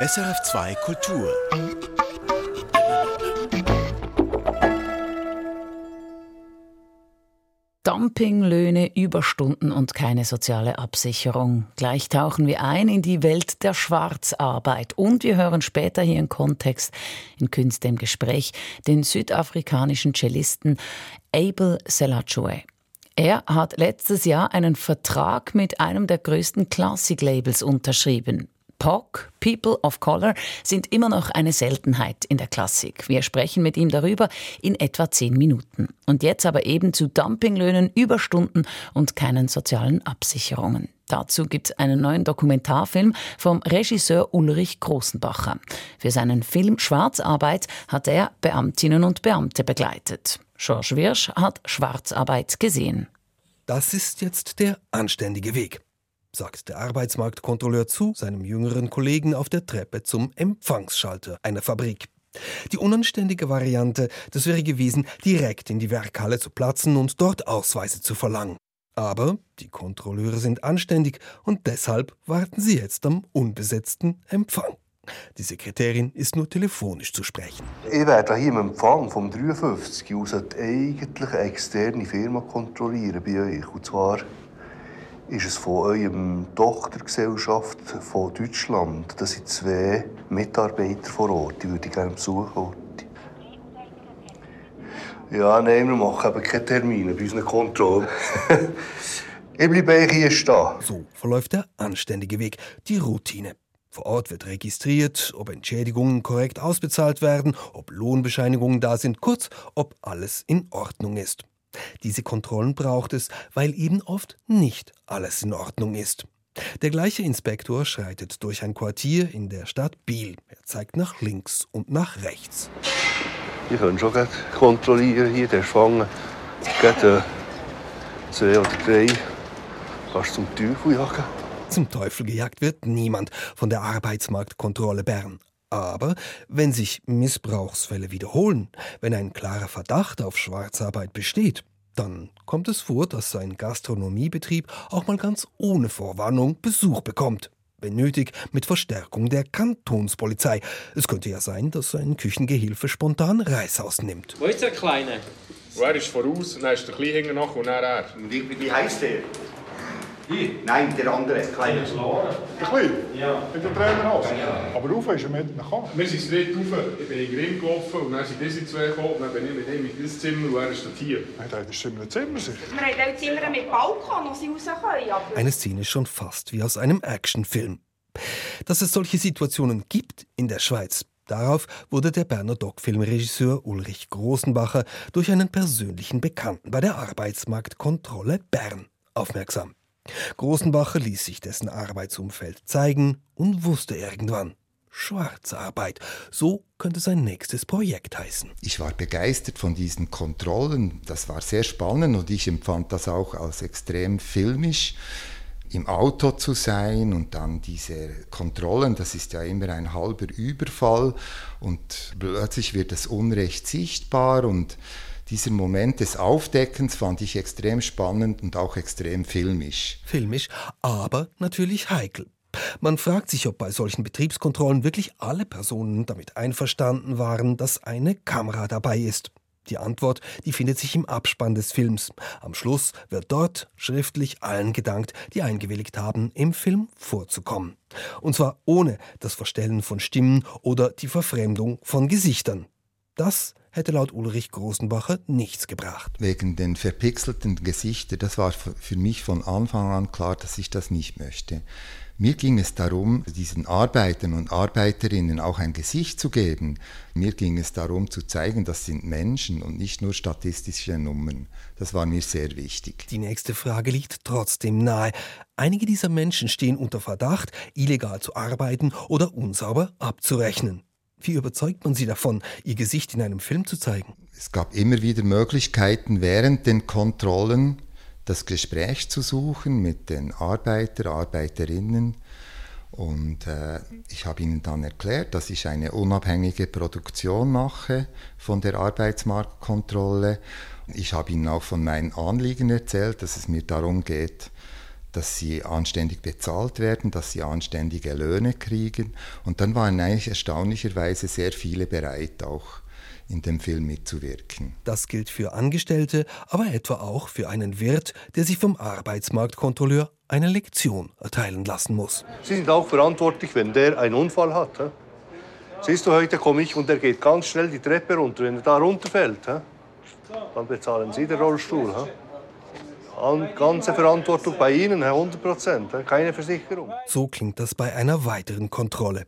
SRF2 Kultur. Dumpinglöhne, Überstunden und keine soziale Absicherung. Gleich tauchen wir ein in die Welt der Schwarzarbeit. Und wir hören später hier im Kontext in Künste im Gespräch den südafrikanischen Cellisten Abel Selachue. Er hat letztes Jahr einen Vertrag mit einem der größten Classic-Labels unterschrieben. POC, People of Color, sind immer noch eine Seltenheit in der Klassik. Wir sprechen mit ihm darüber in etwa zehn Minuten. Und jetzt aber eben zu Dumpinglöhnen, Überstunden und keinen sozialen Absicherungen. Dazu gibt es einen neuen Dokumentarfilm vom Regisseur Ulrich Großenbacher. Für seinen Film Schwarzarbeit hat er Beamtinnen und Beamte begleitet. George Wirsch hat Schwarzarbeit gesehen. Das ist jetzt der anständige Weg sagt der Arbeitsmarktkontrolleur zu seinem jüngeren Kollegen auf der Treppe zum Empfangsschalter einer Fabrik. Die unanständige Variante, das wäre gewesen, direkt in die Werkhalle zu platzen und dort Ausweise zu verlangen. Aber die Kontrolleure sind anständig und deshalb warten sie jetzt am unbesetzten Empfang. Die Sekretärin ist nur telefonisch zu sprechen. Ich werde hier im Empfang vom 53 aus eigentlich eine externe Firma kontrollieren bei euch. Und zwar ist es von eurem Tochtergesellschaft von Deutschland. Das sind zwei Mitarbeiter vor Ort. Die würde ich gerne besuchen. Ja, nein, wir machen eben keine Termine bei unseren Kontrollen. ich bleibe hier stehen. So verläuft der anständige Weg, die Routine. Vor Ort wird registriert, ob Entschädigungen korrekt ausbezahlt werden, ob Lohnbescheinigungen da sind, kurz, ob alles in Ordnung ist. Diese Kontrollen braucht es, weil eben oft nicht alles in Ordnung ist. Der gleiche Inspektor schreitet durch ein Quartier in der Stadt Biel. Er zeigt nach links und nach rechts. Ich kann schon kontrollieren hier, der Schwanger. Gerade äh, zwei oder drei. Kannst zum Teufel jagen? Zum Teufel gejagt wird niemand von der Arbeitsmarktkontrolle Bern. Aber wenn sich Missbrauchsfälle wiederholen, wenn ein klarer Verdacht auf Schwarzarbeit besteht, dann kommt es vor, dass ein Gastronomiebetrieb auch mal ganz ohne Vorwarnung Besuch bekommt. Wenn nötig, mit Verstärkung der Kantonspolizei. Es könnte ja sein, dass ein Küchengehilfe spontan Reis ausnimmt. Wo ist der Kleine? er ist voraus, dann ist der Kleine nach und dann er. Wie, wie heißt der? Hier? Nein, der andere, kleine. Der Kleine? Ja. Mit dem Trainerhaus? Ja. Aber rauf ist er mit gekommen. Wir sind straight rauf, ich bin in den Grimm gelaufen und dann sind diese zwei gekommen und dann bin ich mit ihm in dieses Zimmer und er ist dort hier. Nein, das ist ein Zimmer sicher. Wir haben auch Zimmer mit Balkon, wo sie raus können. Aber... Eine Szene schon fast wie aus einem Actionfilm. Dass es solche Situationen gibt in der Schweiz, Darauf wurde der Berner Doc-Filmregisseur Ulrich Großenbacher durch einen persönlichen Bekannten bei der Arbeitsmarktkontrolle Bern aufmerksam. Großenbacher ließ sich dessen Arbeitsumfeld zeigen und wusste irgendwann, Schwarzarbeit. So könnte sein nächstes Projekt heißen. Ich war begeistert von diesen Kontrollen. Das war sehr spannend und ich empfand das auch als extrem filmisch. Im Auto zu sein und dann diese Kontrollen, das ist ja immer ein halber Überfall und plötzlich wird das Unrecht sichtbar und dieser Moment des Aufdeckens fand ich extrem spannend und auch extrem filmisch. Filmisch, aber natürlich heikel. Man fragt sich, ob bei solchen Betriebskontrollen wirklich alle Personen damit einverstanden waren, dass eine Kamera dabei ist. Die Antwort, die findet sich im Abspann des Films. Am Schluss wird dort schriftlich allen gedankt, die eingewilligt haben, im Film vorzukommen. Und zwar ohne das Verstellen von Stimmen oder die Verfremdung von Gesichtern. Das hätte laut Ulrich Großenbacher nichts gebracht. Wegen den verpixelten Gesichtern, das war für mich von Anfang an klar, dass ich das nicht möchte. Mir ging es darum, diesen Arbeitern und Arbeiterinnen auch ein Gesicht zu geben. Mir ging es darum zu zeigen, das sind Menschen und nicht nur statistische Nummern. Das war mir sehr wichtig. Die nächste Frage liegt trotzdem nahe. Einige dieser Menschen stehen unter Verdacht, illegal zu arbeiten oder unsauber abzurechnen. Wie überzeugt man sie davon, ihr Gesicht in einem Film zu zeigen? Es gab immer wieder Möglichkeiten, während den Kontrollen das Gespräch zu suchen mit den Arbeiter, Arbeiterinnen. Und äh, ich habe ihnen dann erklärt, dass ich eine unabhängige Produktion mache von der Arbeitsmarktkontrolle. Ich habe ihnen auch von meinen Anliegen erzählt, dass es mir darum geht, dass sie anständig bezahlt werden, dass sie anständige Löhne kriegen. Und dann waren eigentlich erstaunlicherweise sehr viele bereit, auch in dem Film mitzuwirken. Das gilt für Angestellte, aber etwa auch für einen Wirt, der sich vom Arbeitsmarktkontrolleur eine Lektion erteilen lassen muss. Sie sind auch verantwortlich, wenn der einen Unfall hat. He? Siehst du, heute komme ich und er geht ganz schnell die Treppe runter. Wenn er da runterfällt, he? dann bezahlen Sie den Rollstuhl. He? Ganze Verantwortung bei Ihnen, 100 Prozent, keine Versicherung. So klingt das bei einer weiteren Kontrolle.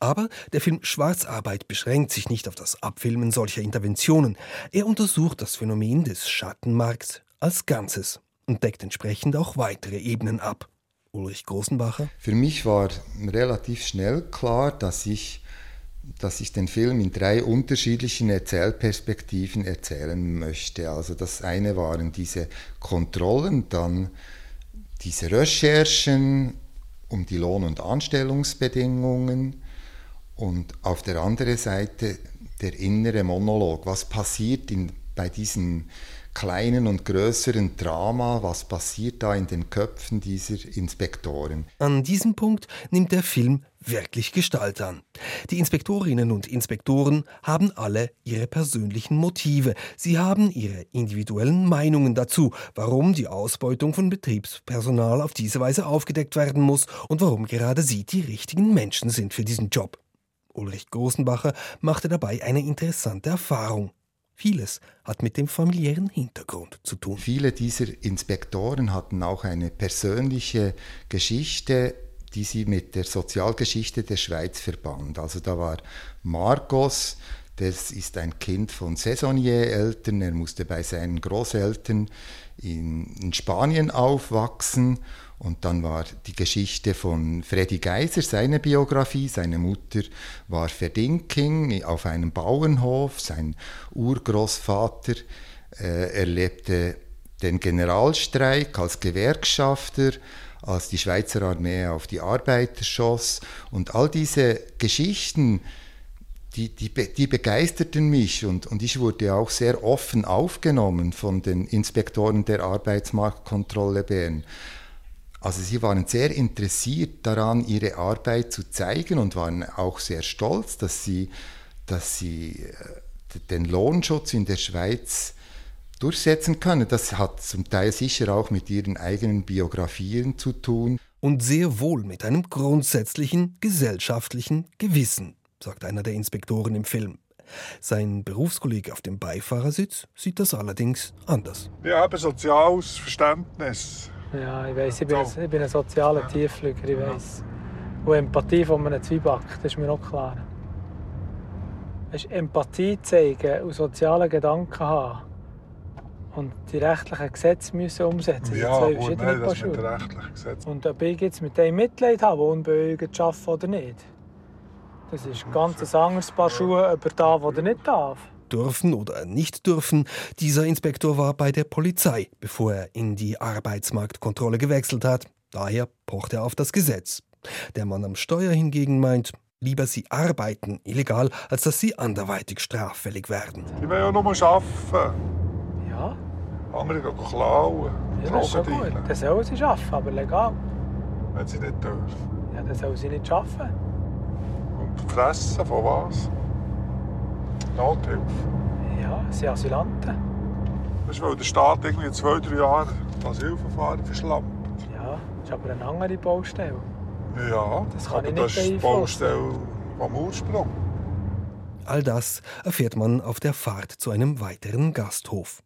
Aber der Film Schwarzarbeit beschränkt sich nicht auf das Abfilmen solcher Interventionen. Er untersucht das Phänomen des Schattenmarkts als Ganzes und deckt entsprechend auch weitere Ebenen ab. Ulrich Großenbacher? Für mich war relativ schnell klar, dass ich dass ich den Film in drei unterschiedlichen Erzählperspektiven erzählen möchte. Also das eine waren diese Kontrollen, dann diese Recherchen um die Lohn- und Anstellungsbedingungen und auf der anderen Seite der innere Monolog. Was passiert in, bei diesen kleinen und größeren Drama, was passiert da in den Köpfen dieser Inspektoren. An diesem Punkt nimmt der Film wirklich Gestalt an. Die Inspektorinnen und Inspektoren haben alle ihre persönlichen Motive. Sie haben ihre individuellen Meinungen dazu, warum die Ausbeutung von Betriebspersonal auf diese Weise aufgedeckt werden muss und warum gerade sie die richtigen Menschen sind für diesen Job. Ulrich Großenbacher machte dabei eine interessante Erfahrung. Vieles hat mit dem familiären Hintergrund zu tun. Viele dieser Inspektoren hatten auch eine persönliche Geschichte, die sie mit der Sozialgeschichte der Schweiz verband. Also da war Marcos, das ist ein Kind von Saisonnier-Eltern, er musste bei seinen Großeltern in, in Spanien aufwachsen und dann war die Geschichte von Freddy Geiser, seine Biografie. Seine Mutter war Verdinking auf einem Bauernhof. Sein Urgroßvater äh, erlebte den Generalstreik als Gewerkschafter, als die Schweizer Armee auf die Arbeiter schoss. Und all diese Geschichten, die, die, die begeisterten mich und, und ich wurde auch sehr offen aufgenommen von den Inspektoren der Arbeitsmarktkontrolle Bern. Also sie waren sehr interessiert daran, ihre Arbeit zu zeigen und waren auch sehr stolz, dass sie, dass sie äh, den Lohnschutz in der Schweiz durchsetzen können. Das hat zum Teil sicher auch mit ihren eigenen Biografien zu tun. Und sehr wohl mit einem grundsätzlichen gesellschaftlichen Gewissen, sagt einer der Inspektoren im Film. Sein Berufskollege auf dem Beifahrersitz sieht das allerdings anders. Wir haben soziales Verständnis ja, ich weiß, ich bin, ein, ich bin ein sozialer Tiefflüger, ich weiß. Und Empathie von einem Zwieback, das ist mir auch klar. Empathie zeigen und soziale Gedanken haben und die rechtlichen Gesetze müssen umsetzen. Ja, zwei gut, nein, das mit den rechtlichen Gesetzen. Und ob ich jetzt mit dem Mitleid habe, der unbeugend arbeiten oder nicht, das ist ein ganz anderes Paar Schuhe, ob er darf oder nicht darf dürfen oder nicht dürfen. Dieser Inspektor war bei der Polizei, bevor er in die Arbeitsmarktkontrolle gewechselt hat. Daher pocht er auf das Gesetz. Der Mann am Steuer hingegen meint, lieber sie arbeiten illegal, als dass sie anderweitig straffällig werden. Die wollen ja nur arbeiten. Andere gehen klauen. Ja, das ist schon gut. Dann sollen sie arbeiten, aber legal. Wenn sie nicht dürfen. Ja, dann sollen sie nicht arbeiten. Und fressen von was? Nothilfe. Ja, sie sind Asylanten. Das ist, weil der Staat irgendwie zwei, drei Jahre Asylverfahren verschlampt. Ja, das ist aber eine andere Baustelle. Ja, das kann aber ich nicht das ist die Baustelle vom Ursprung. All das erfährt man auf der Fahrt zu einem weiteren Gasthof.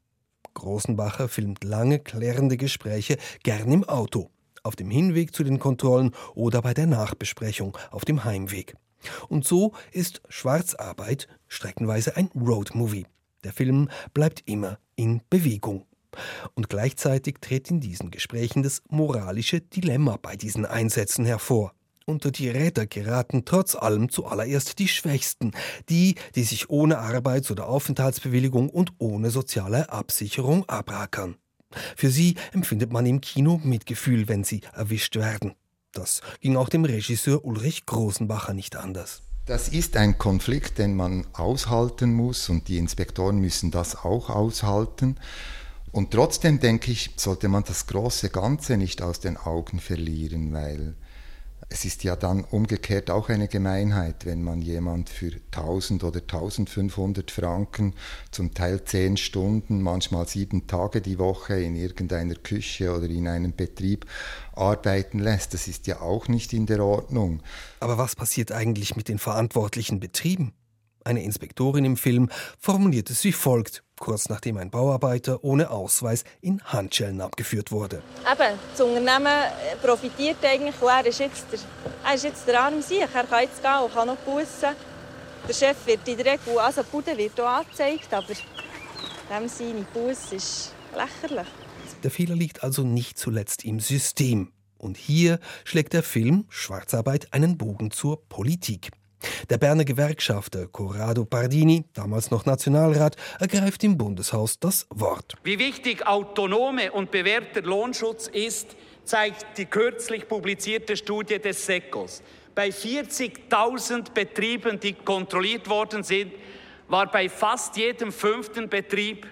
Großenbacher filmt lange, klärende Gespräche gern im Auto, auf dem Hinweg zu den Kontrollen oder bei der Nachbesprechung auf dem Heimweg. Und so ist Schwarzarbeit streckenweise ein Roadmovie. Der Film bleibt immer in Bewegung. Und gleichzeitig tritt in diesen Gesprächen das moralische Dilemma bei diesen Einsätzen hervor. Unter die Räder geraten trotz allem zuallererst die Schwächsten, die, die sich ohne Arbeits- oder Aufenthaltsbewilligung und ohne soziale Absicherung abrackern. Für sie empfindet man im Kino Mitgefühl, wenn sie erwischt werden. Das ging auch dem Regisseur Ulrich Großenbacher nicht anders. Das ist ein Konflikt, den man aushalten muss und die Inspektoren müssen das auch aushalten. Und trotzdem denke ich, sollte man das große Ganze nicht aus den Augen verlieren, weil es ist ja dann umgekehrt auch eine Gemeinheit, wenn man jemand für 1000 oder 1500 Franken, zum Teil 10 Stunden, manchmal sieben Tage die Woche in irgendeiner Küche oder in einem Betrieb arbeiten lässt. Das ist ja auch nicht in der Ordnung. Aber was passiert eigentlich mit den verantwortlichen Betrieben? Eine Inspektorin im Film formuliert es wie folgt, kurz nachdem ein Bauarbeiter ohne Ausweis in Handschellen abgeführt wurde. Eben, das Unternehmen äh, profitiert eigentlich und er ist jetzt der, er ist jetzt der arme Sieg. Er kann jetzt gehen und kann noch bussen. Der Chef wird in der Regel, also die Bude wird auch angezeigt, aber dem seine Busse ist lächerlich. Der Fehler liegt also nicht zuletzt im System. Und hier schlägt der Film Schwarzarbeit einen Bogen zur Politik. Der Berner Gewerkschafter Corrado Pardini, damals noch Nationalrat, ergreift im Bundeshaus das Wort. Wie wichtig autonome und bewährter Lohnschutz ist, zeigt die kürzlich publizierte Studie des SECOS. Bei 40.000 Betrieben, die kontrolliert worden sind, war bei fast jedem fünften Betrieb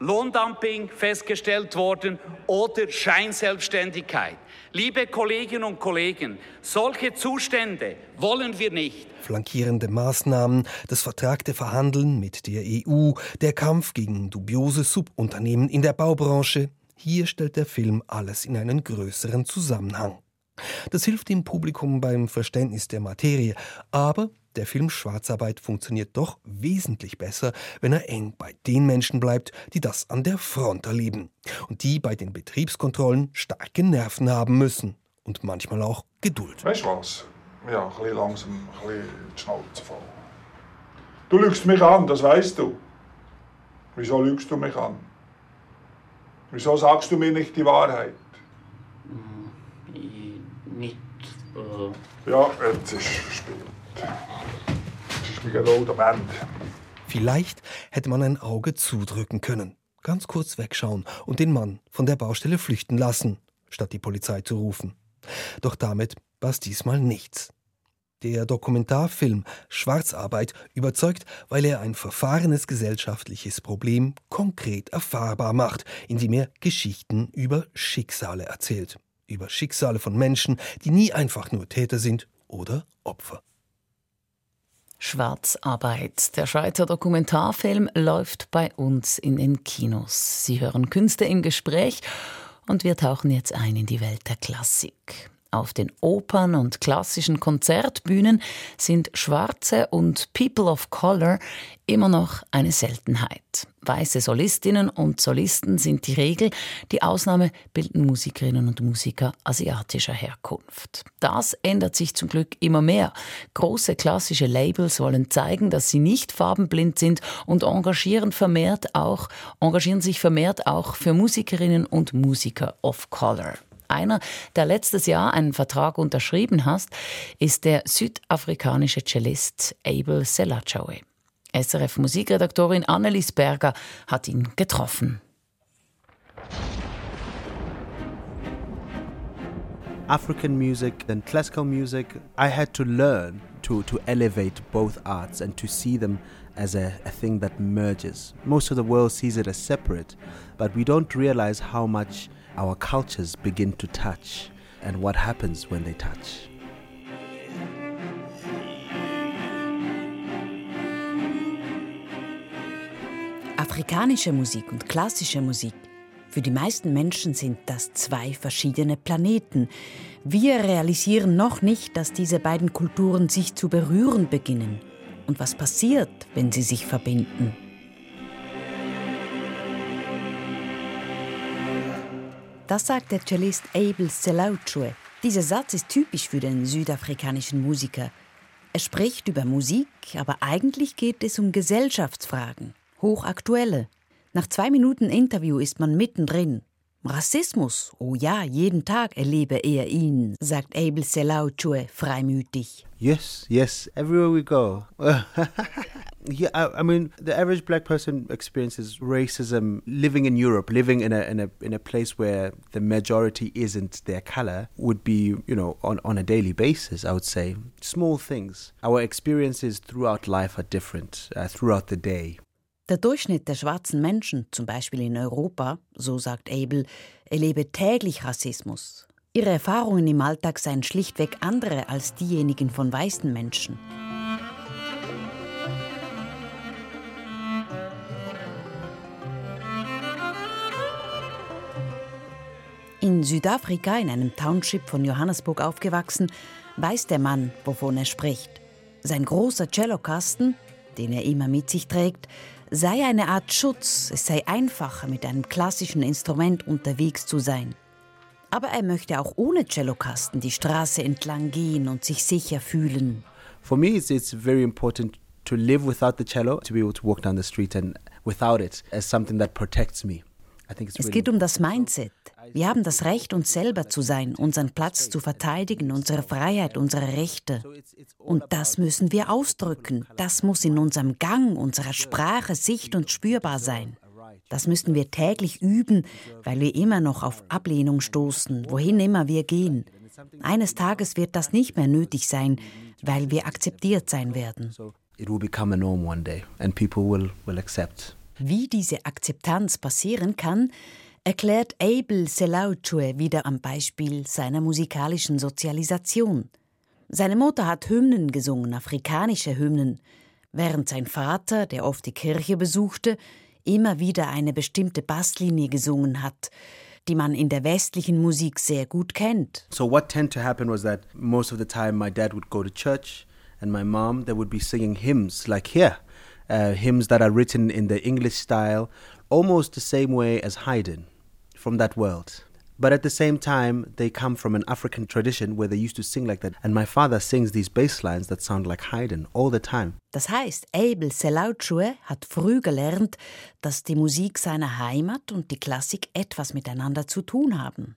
Lohndumping festgestellt worden oder Scheinselbstständigkeit. Liebe Kolleginnen und Kollegen, solche Zustände wollen wir nicht. Flankierende Maßnahmen, das vertragte Verhandeln mit der EU, der Kampf gegen dubiose Subunternehmen in der Baubranche. Hier stellt der Film alles in einen größeren Zusammenhang. Das hilft dem Publikum beim Verständnis der Materie, aber der Film Schwarzarbeit funktioniert doch wesentlich besser, wenn er eng bei den Menschen bleibt, die das an der Front erleben und die bei den Betriebskontrollen starke Nerven haben müssen und manchmal auch Geduld. Weißt du was? Ja, ein bisschen langsam, ein bisschen die Schnauze voll. Du lügst mich an, das weißt du. Wieso lügst du mich an? Wieso sagst du mir nicht die Wahrheit? Nicht. Äh Ja, jetzt ist es Vielleicht hätte man ein Auge zudrücken können, ganz kurz wegschauen und den Mann von der Baustelle flüchten lassen, statt die Polizei zu rufen. Doch damit war es diesmal nichts. Der Dokumentarfilm Schwarzarbeit überzeugt, weil er ein verfahrenes gesellschaftliches Problem konkret erfahrbar macht, indem er Geschichten über Schicksale erzählt. Über Schicksale von Menschen, die nie einfach nur Täter sind oder Opfer. Schwarzarbeit. Der Schweizer Dokumentarfilm läuft bei uns in den Kinos. Sie hören Künste im Gespräch und wir tauchen jetzt ein in die Welt der Klassik. Auf den Opern und klassischen Konzertbühnen sind Schwarze und People of Color immer noch eine Seltenheit. Weiße Solistinnen und Solisten sind die Regel, die Ausnahme bilden Musikerinnen und Musiker asiatischer Herkunft. Das ändert sich zum Glück immer mehr. Große klassische Labels wollen zeigen, dass sie nicht farbenblind sind und engagieren vermehrt auch engagieren sich vermehrt auch für Musikerinnen und Musiker of Color. Einer, der letztes Jahr einen Vertrag unterschrieben hat, ist der südafrikanische Cellist Abel Selachowe. SRF-Musikredaktorin Annelies Berger hat ihn getroffen. African music and classical music, I had to learn to, to elevate both arts and to see them as a, a thing that merges. Most of the world sees it as separate, but we don't realize how much our cultures begin to touch and what happens when they touch. Afrikanische Musik und klassische Musik. Für die meisten Menschen sind das zwei verschiedene Planeten. Wir realisieren noch nicht, dass diese beiden Kulturen sich zu berühren beginnen. Und was passiert, wenn sie sich verbinden? Das sagt der Cellist Abel Selauchue. Dieser Satz ist typisch für den südafrikanischen Musiker. Er spricht über Musik, aber eigentlich geht es um Gesellschaftsfragen, hochaktuelle. Nach zwei Minuten Interview ist man mittendrin. Rassismus, oh ja, jeden Tag erlebe er ihn, sagt Abel Selauchue freimütig. Yes, yes, everywhere we go. yeah, I, I, mean, the average black person experiences racism living in Europe, living in a, in a in a place where the majority isn't their color, would be, you know, on, on a daily basis, I would say. Small things. Our experiences throughout life are different, uh, throughout the day. Der Durchschnitt der schwarzen Menschen, zum Beispiel in Europa, so sagt Abel, erlebe täglich Rassismus. Ihre Erfahrungen im Alltag seien schlichtweg andere als diejenigen von weißen Menschen. In Südafrika, in einem Township von Johannesburg aufgewachsen, weiß der Mann, wovon er spricht. Sein großer Cellokasten, den er immer mit sich trägt, sei eine Art Schutz, es sei einfacher, mit einem klassischen Instrument unterwegs zu sein. Aber er möchte auch ohne Cellokasten die Straße entlang gehen und sich sicher fühlen. For me, it's, it's very important to live without the cello, to be able to walk down the street and without it as something that protects me. Es geht um das Mindset. Wir haben das Recht, uns selber zu sein, unseren Platz zu verteidigen, unsere Freiheit, unsere Rechte. Und das müssen wir ausdrücken. Das muss in unserem Gang, unserer Sprache sicht- und spürbar sein. Das müssen wir täglich üben, weil wir immer noch auf Ablehnung stoßen, wohin immer wir gehen. Eines Tages wird das nicht mehr nötig sein, weil wir akzeptiert sein werden. It will become a norm one day and people will, will accept. Wie diese Akzeptanz passieren kann, erklärt Abel Selauchue wieder am Beispiel seiner musikalischen Sozialisation. Seine Mutter hat Hymnen gesungen, afrikanische Hymnen, während sein Vater, der oft die Kirche besuchte, immer wieder eine bestimmte Basslinie gesungen hat, die man in der westlichen Musik sehr gut kennt. So what tend to happen was that most of the time my dad would go to church and my mom they would be singing hymns like here uh, hymns that are written in the English style, almost the same way as Haydn from that world. But at the same time, they come from an African tradition where they used to sing like that. And my father sings these bass lines that sound like Haydn all the time. Das heißt, Abel Selauchue hat früh gelernt, dass die Musik seiner Heimat und die Klassik etwas miteinander zu tun haben.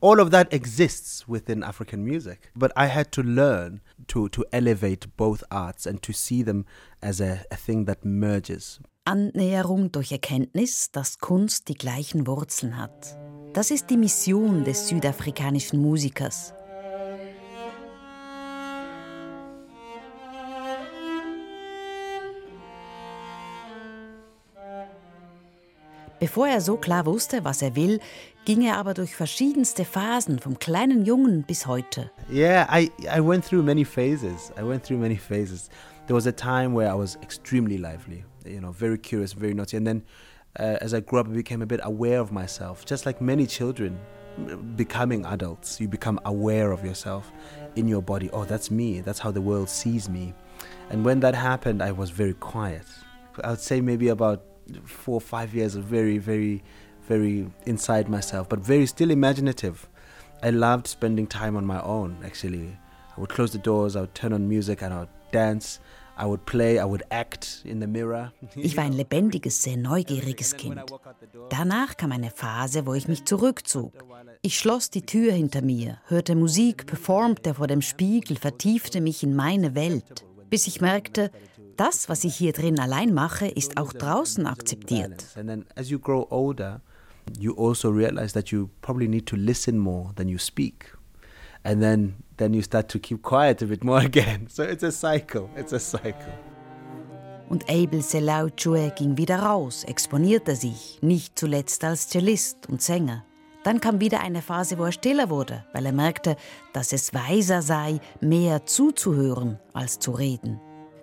All of that exists within African music. But I had to learn to, to elevate both arts and to see them as a, a thing that merges. Annäherung durch Erkenntnis, dass Kunst die gleichen Wurzeln hat. Das ist die Mission des südafrikanischen Musikers. Bevor er so klar wusste, was er will, ging er aber durch verschiedenste Phasen, vom kleinen Jungen bis heute. Yeah, I, I went through many phases. I went through many phases. There was a time where I was extremely lively, you know, very curious, very naughty. And then uh, as I grew up, I became a bit aware of myself, just like many children becoming adults. You become aware of yourself in your body. Oh, that's me. That's how the world sees me. And when that happened, I was very quiet. I would say maybe about four or five years of very, very, very inside myself, but very still imaginative. I loved spending time on my own, actually. I would close the doors, I would turn on music, and I would dance. I would play, I would act in the mirror. Ich war ein lebendiges, sehr neugieriges Kind. Danach kam eine Phase, wo ich mich zurückzog. Ich schloss die Tür hinter mir, hörte Musik, performte vor dem Spiegel, vertiefte mich in meine Welt, bis ich merkte, das, was ich hier drin allein mache, ist auch draußen akzeptiert. And then as you grow older, you also realize that you probably need to listen more than you speak. And then then you start to keep quiet a bit more again. So it's a cycle. It's a cycle. Und Abel Selauchue ging wieder raus, exponierte sich, nicht zuletzt als Cellist und Sänger. Dann kam wieder eine Phase, wo er stiller wurde, weil er merkte, dass es weiser sei, mehr zuzuhören als zu reden.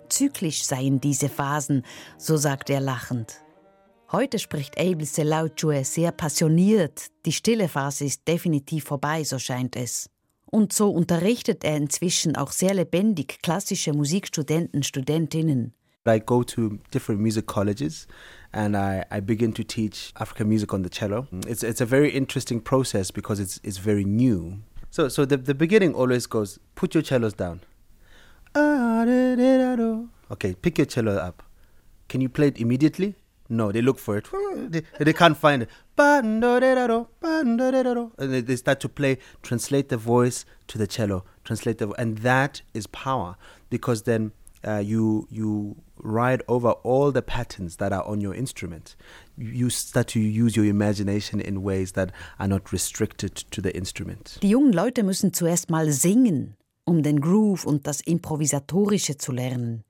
Zyklisch seien diese Phasen, so sagt er lachend. Heute spricht Abel Selauchue sehr passioniert. Die stille Phase ist definitiv vorbei, so scheint es. Und so unterrichtet er inzwischen auch sehr lebendig klassische Musikstudenten, Studentinnen. I go to different music colleges and I, I begin to teach African music on the cello. It's, it's a very interesting process because it's, it's very new. So, so the, the beginning always goes put your cellos down. Okay, pick your cello up. Can you play it immediately? No, they look for it. They, they can't find it. And they, they start to play, translate the voice to the cello, translate the, and that is power because then uh, you you ride over all the patterns that are on your instrument. You start to use your imagination in ways that are not restricted to the instrument. Die jungen Leute müssen zuerst mal singen um den Groove und das Improvisatorische zu lernen.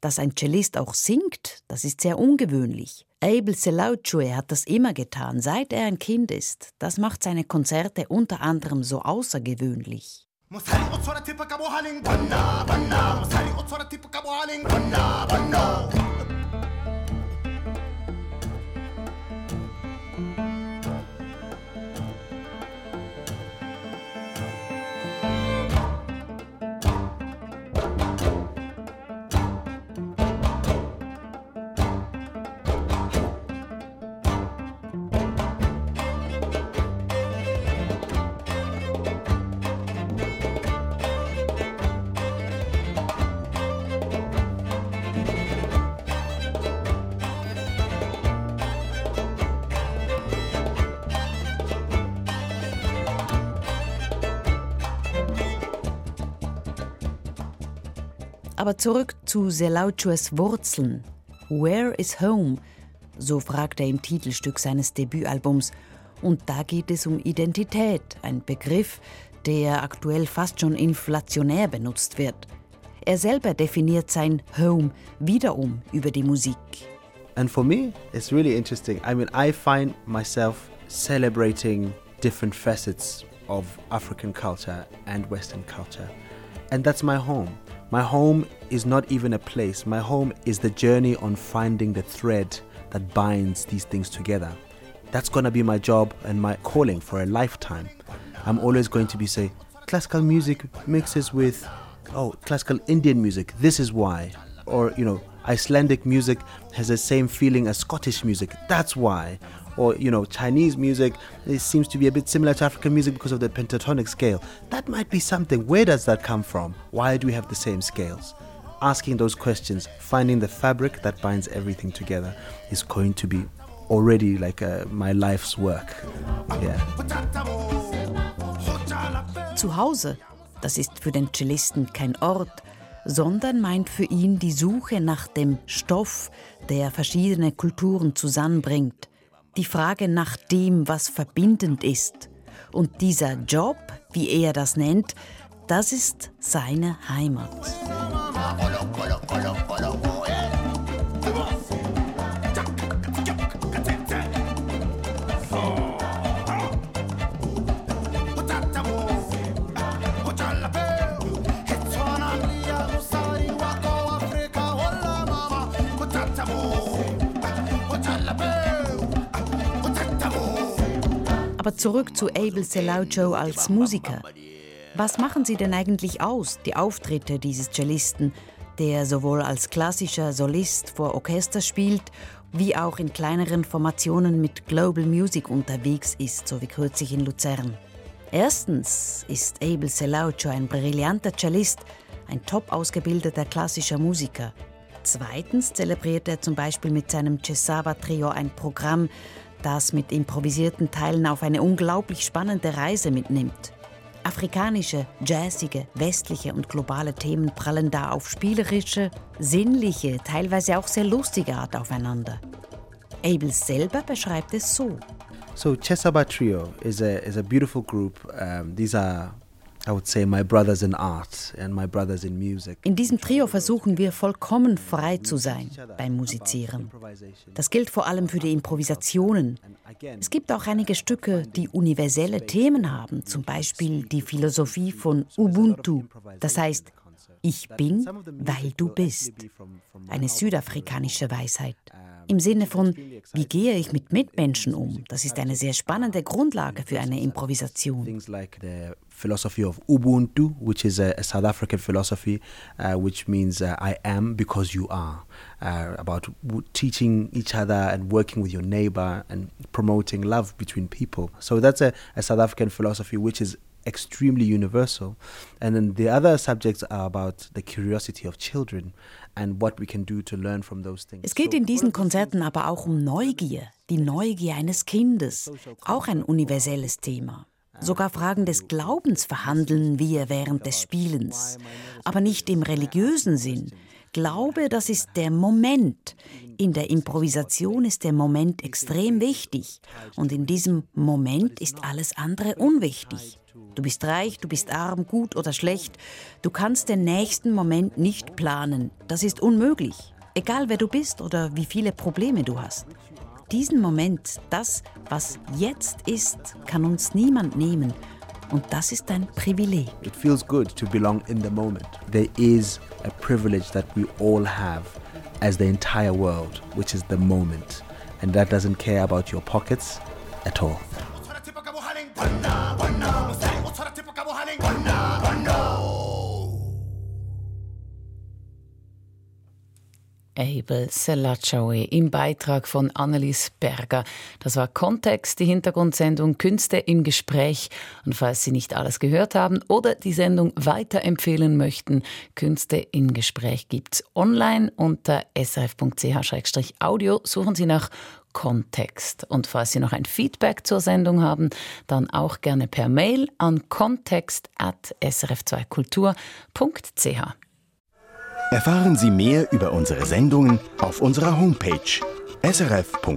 Dass ein Cellist auch singt, das ist sehr ungewöhnlich. Abel Selauchue hat das immer getan, seit er ein Kind ist. Das macht seine Konzerte unter anderem so außergewöhnlich. Aber zurück zu Selauchues Wurzeln. Where is Home? So fragt er im Titelstück seines Debütalbums. Und da geht es um Identität, ein Begriff, der aktuell fast schon inflationär benutzt wird. Er selber definiert sein Home wiederum über die Musik. And for me, it's really interesting. I mean, I find myself celebrating different facets of African culture and Western culture. And that's my home. My home is not even a place. My home is the journey on finding the thread that binds these things together. That's to be my job and my calling for a lifetime. I'm always going to be say classical music mixes with oh classical Indian music. This is why. Or you know Icelandic music has the same feeling as Scottish music. That's why or you know Chinese music it seems to be a bit similar to African music because of the pentatonic scale. That might be something. Where does that come from? Why do we have the same scales? Asking those questions, finding the fabric that binds everything together is going to be already like uh, my life's work. Yeah. Zu Hause, das ist für den Cellisten kein Ort, sondern meint für ihn die Suche nach dem Stoff, der verschiedene Kulturen zusammenbringt, die Frage nach dem, was verbindend ist. Und dieser Job, wie er das nennt, das ist seine Heimat. Aber zurück zu Abel Selaucho als Musiker. Was machen Sie denn eigentlich aus, die Auftritte dieses Cellisten, der sowohl als klassischer Solist vor Orchester spielt, wie auch in kleineren Formationen mit Global Music unterwegs ist, so wie kürzlich in Luzern? Erstens ist Abel Selaucho ein brillanter Cellist, ein top ausgebildeter klassischer Musiker. Zweitens zelebriert er zum Beispiel mit seinem Cesava Trio ein Programm, das mit improvisierten Teilen auf eine unglaublich spannende Reise mitnimmt. Afrikanische, jazzige, westliche und globale Themen prallen da auf spielerische, sinnliche, teilweise auch sehr lustige Art aufeinander. Abel selber beschreibt es so. So Chesaba Trio is a is a beautiful group. Um, these are In diesem Trio versuchen wir vollkommen frei zu sein beim Musizieren. Das gilt vor allem für die Improvisationen. Es gibt auch einige Stücke, die universelle Themen haben, zum Beispiel die Philosophie von Ubuntu, das heißt ich bin, weil du bist. Eine südafrikanische Weisheit. Im Sinne von, wie gehe ich mit Mitmenschen um? Das ist eine sehr spannende Grundlage für eine Improvisation. philosophy of Ubuntu, which is a, a South African philosophy, uh, which means uh, I am because you are, uh, about teaching each other and working with your neighbor and promoting love between people. So that's a, a South African philosophy which is extremely universal. And then the other subjects are about the curiosity of children and what we can do to learn from those things. Es geht in diesen Konzerten aber auch um Neugier, die Neugier eines Kindes, auch ein universelles Thema. Sogar Fragen des Glaubens verhandeln wir während des Spielens, aber nicht im religiösen Sinn. Glaube, das ist der Moment. In der Improvisation ist der Moment extrem wichtig und in diesem Moment ist alles andere unwichtig. Du bist reich, du bist arm, gut oder schlecht. Du kannst den nächsten Moment nicht planen. Das ist unmöglich. Egal wer du bist oder wie viele Probleme du hast. Diesen Moment, das, was jetzt ist, kann uns niemand nehmen. Und das ist ein Privileg. It feels good to belong in the moment. There is a privilege that we all have as the entire world, which is the moment. And that doesn't care about your pockets at all. Abel Selachawi im Beitrag von Annelies Berger. Das war Kontext, die Hintergrundsendung Künste im Gespräch. Und falls Sie nicht alles gehört haben oder die Sendung weiterempfehlen möchten, Künste im Gespräch gibt's online unter srf.ch-audio. Suchen Sie nach Kontext. Und falls Sie noch ein Feedback zur Sendung haben, dann auch gerne per Mail an kontext.srf2kultur.ch. Erfahren Sie mehr über unsere Sendungen auf unserer Homepage srf.ch-kultur.